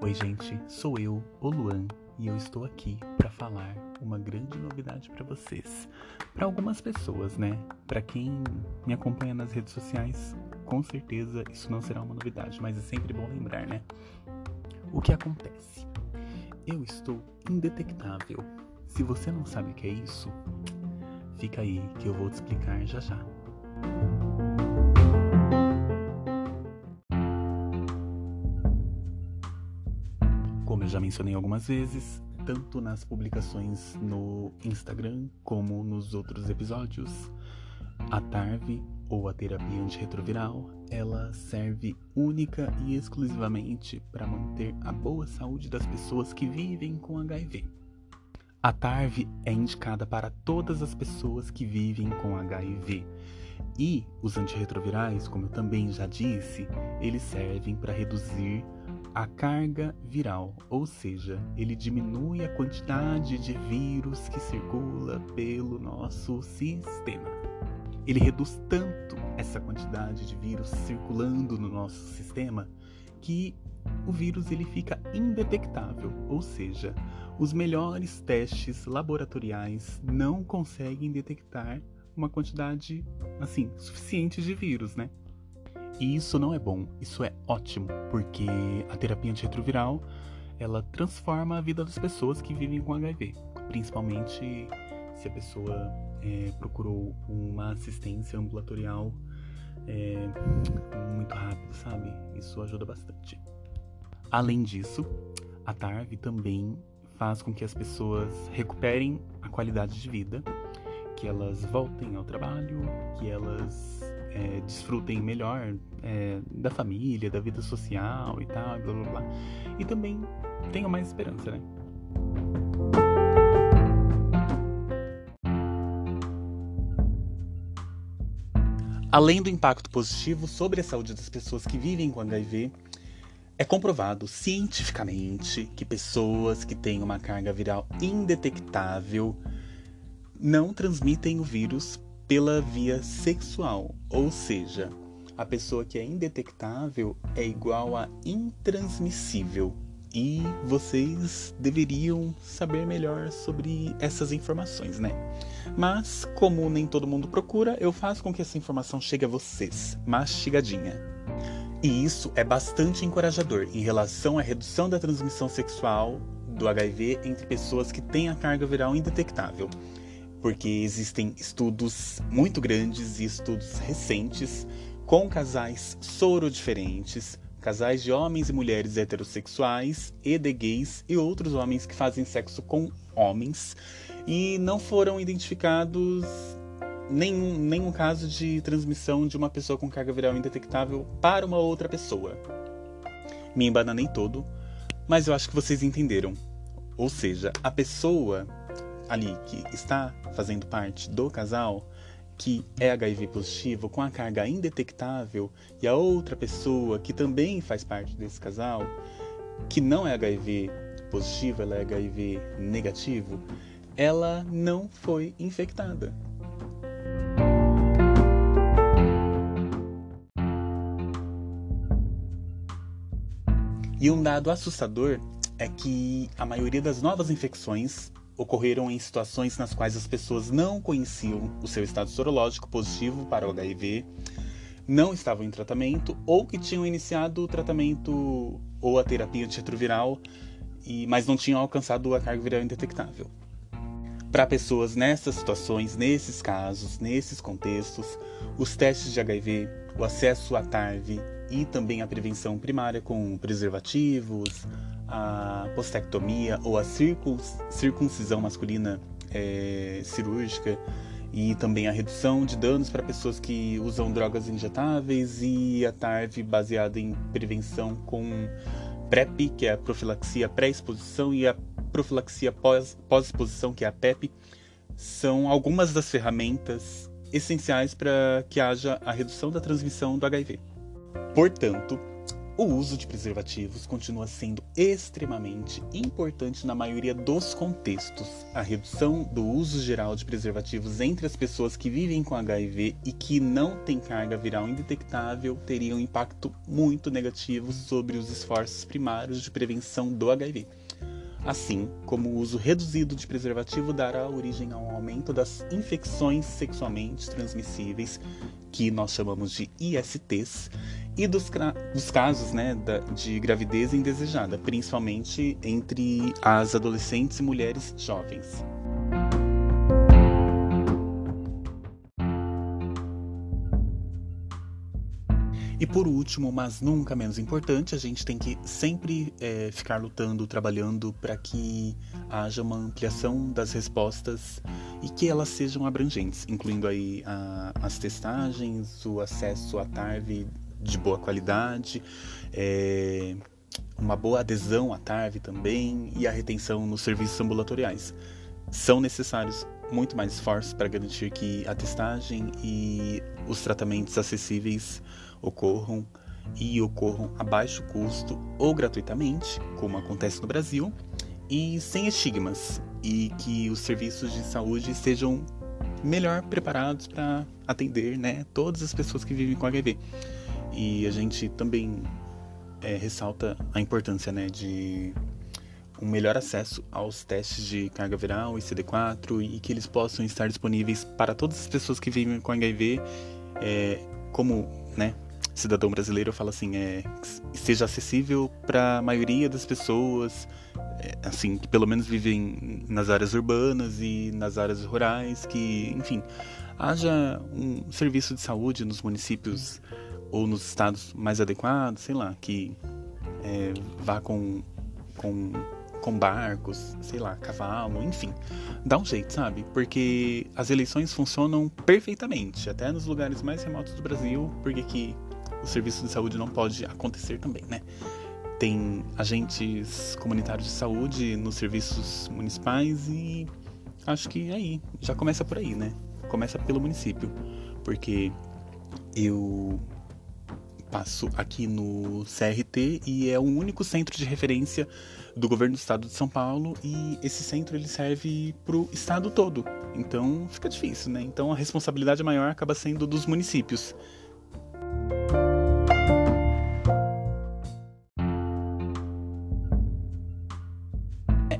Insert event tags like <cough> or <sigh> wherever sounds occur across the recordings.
Oi, gente, sou eu, o Luan, e eu estou aqui para falar uma grande novidade para vocês. Para algumas pessoas, né? Para quem me acompanha nas redes sociais, com certeza isso não será uma novidade, mas é sempre bom lembrar, né? O que acontece? Eu estou indetectável. Se você não sabe o que é isso, fica aí que eu vou te explicar já já. Já mencionei algumas vezes, tanto nas publicações no Instagram como nos outros episódios, a TARV, ou a terapia antirretroviral, ela serve única e exclusivamente para manter a boa saúde das pessoas que vivem com HIV. A TARV é indicada para todas as pessoas que vivem com HIV. E os antirretrovirais, como eu também já disse, eles servem para reduzir a carga viral, ou seja, ele diminui a quantidade de vírus que circula pelo nosso sistema. Ele reduz tanto essa quantidade de vírus circulando no nosso sistema que o vírus ele fica indetectável, ou seja, os melhores testes laboratoriais não conseguem detectar uma quantidade assim suficiente de vírus, né? E isso não é bom, isso é ótimo, porque a terapia antirretroviral ela transforma a vida das pessoas que vivem com HIV, principalmente se a pessoa é, procurou uma assistência ambulatorial é, muito rápido, sabe? Isso ajuda bastante. Além disso, a TARV também faz com que as pessoas recuperem a qualidade de vida, que elas voltem ao trabalho, que elas é, desfrutem melhor é, da família, da vida social e tal, blá blá blá. E também tenham mais esperança, né? Além do impacto positivo sobre a saúde das pessoas que vivem com HIV, é comprovado cientificamente que pessoas que têm uma carga viral indetectável não transmitem o vírus pela via sexual, ou seja, a pessoa que é indetectável é igual a intransmissível. E vocês deveriam saber melhor sobre essas informações, né? Mas, como nem todo mundo procura, eu faço com que essa informação chegue a vocês, mastigadinha. E isso é bastante encorajador em relação à redução da transmissão sexual do HIV entre pessoas que têm a carga viral indetectável porque existem estudos muito grandes e estudos recentes com casais soro diferentes, casais de homens e mulheres heterossexuais e de gays e outros homens que fazem sexo com homens e não foram identificados nenhum, nenhum caso de transmissão de uma pessoa com carga viral indetectável para uma outra pessoa. Me embananei todo, mas eu acho que vocês entenderam. Ou seja, a pessoa ali que está fazendo parte do casal que é HIV positivo com a carga indetectável e a outra pessoa que também faz parte desse casal que não é HIV positivo, ela é HIV negativo, ela não foi infectada. E um dado assustador é que a maioria das novas infecções ocorreram em situações nas quais as pessoas não conheciam o seu estado sorológico positivo para o HIV, não estavam em tratamento ou que tinham iniciado o tratamento ou a terapia antirretroviral, e, mas não tinham alcançado a carga viral indetectável. Para pessoas nessas situações, nesses casos, nesses contextos, os testes de HIV, o acesso à TARV e também a prevenção primária com preservativos, a postectomia ou a circuncisão masculina é, cirúrgica e também a redução de danos para pessoas que usam drogas injetáveis e a TARV baseada em prevenção com PrEP, que é a profilaxia pré-exposição, e a profilaxia pós-exposição, que é a PEP, são algumas das ferramentas essenciais para que haja a redução da transmissão do HIV. Portanto, o uso de preservativos continua sendo extremamente importante na maioria dos contextos. A redução do uso geral de preservativos entre as pessoas que vivem com HIV e que não têm carga viral indetectável teria um impacto muito negativo sobre os esforços primários de prevenção do HIV. Assim como o uso reduzido de preservativo dará origem a um aumento das infecções sexualmente transmissíveis, que nós chamamos de ISTs, e dos, dos casos né, da, de gravidez indesejada, principalmente entre as adolescentes e mulheres jovens. E por último, mas nunca menos importante, a gente tem que sempre é, ficar lutando, trabalhando para que haja uma ampliação das respostas e que elas sejam abrangentes, incluindo aí a, as testagens, o acesso à TARV de boa qualidade, é, uma boa adesão à TARV também e a retenção nos serviços ambulatoriais. São necessários muito mais esforços para garantir que a testagem e os tratamentos acessíveis ocorram e ocorram a baixo custo ou gratuitamente, como acontece no Brasil, e sem estigmas, e que os serviços de saúde sejam melhor preparados para atender né, todas as pessoas que vivem com HIV. E a gente também é, ressalta a importância né, de um melhor acesso aos testes de carga viral e CD4 e que eles possam estar disponíveis para todas as pessoas que vivem com HIV, é, como né, cidadão brasileiro, eu falo assim, é, seja acessível para a maioria das pessoas, é, assim, que pelo menos vivem nas áreas urbanas e nas áreas rurais, que, enfim, haja um serviço de saúde nos municípios ou nos estados mais adequados, sei lá, que é, vá com, com, com barcos, sei lá, cavalo, enfim. Dá um jeito, sabe? Porque as eleições funcionam perfeitamente, até nos lugares mais remotos do Brasil, porque que o serviço de saúde não pode acontecer também, né? Tem agentes comunitários de saúde nos serviços municipais e acho que aí já começa por aí, né? Começa pelo município, porque eu passo aqui no CRT e é o único centro de referência do governo do estado de São Paulo e esse centro ele serve para o estado todo. Então fica difícil, né? Então a responsabilidade maior acaba sendo dos municípios.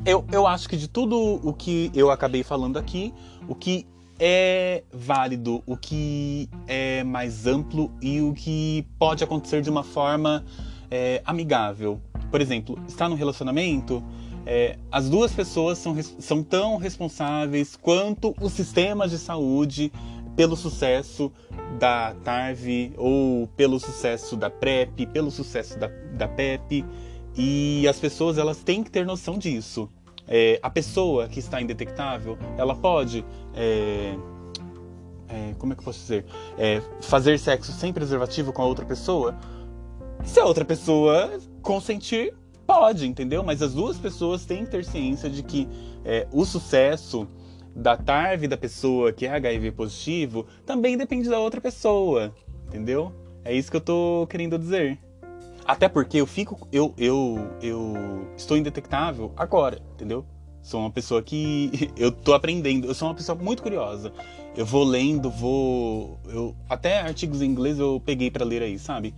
Eu, eu acho que de tudo o que eu acabei falando aqui, o que é válido, o que é mais amplo e o que pode acontecer de uma forma é, amigável. Por exemplo, está no relacionamento, é, as duas pessoas são, são tão responsáveis quanto os sistemas de saúde pelo sucesso da TARV ou pelo sucesso da PrEP, pelo sucesso da, da PEP. E as pessoas elas têm que ter noção disso. É, a pessoa que está indetectável, ela pode, é, é, como é que eu posso dizer, é, fazer sexo sem preservativo com a outra pessoa. Se a outra pessoa consentir, pode, entendeu? Mas as duas pessoas têm que ter ciência de que é, o sucesso da TARV da pessoa que é HIV positivo também depende da outra pessoa, entendeu? É isso que eu tô querendo dizer. Até porque eu fico. Eu, eu, eu estou indetectável agora, entendeu? Sou uma pessoa que. <laughs> Eu tô aprendendo. Eu sou uma pessoa muito curiosa. Eu vou lendo, vou. Eu, até artigos em inglês eu peguei para ler aí, sabe?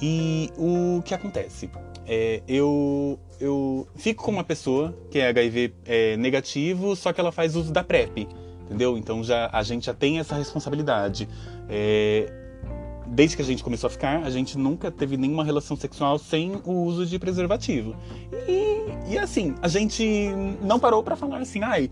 E o que acontece? É, eu, eu fico com uma pessoa que é HIV é, negativo, só que ela faz uso da PrEP, entendeu? Então já, a gente já tem essa responsabilidade. É, desde que a gente começou a ficar, a gente nunca teve nenhuma relação sexual sem o uso de preservativo. E, e assim, a gente não parou para falar assim, ai,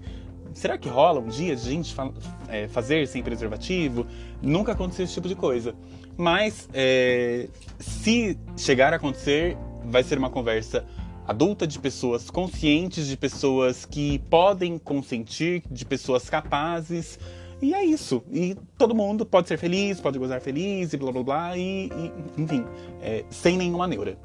será que rola um dia a gente fa é, fazer sem preservativo? Nunca aconteceu esse tipo de coisa. Mas é, se chegar a acontecer, vai ser uma conversa adulta de pessoas conscientes, de pessoas que podem consentir, de pessoas capazes e é isso. E todo mundo pode ser feliz, pode gozar feliz e blá blá blá, e, e enfim, é, sem nenhuma neura.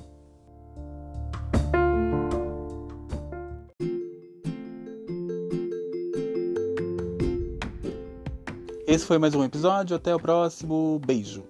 Esse foi mais um episódio. Até o próximo. Beijo.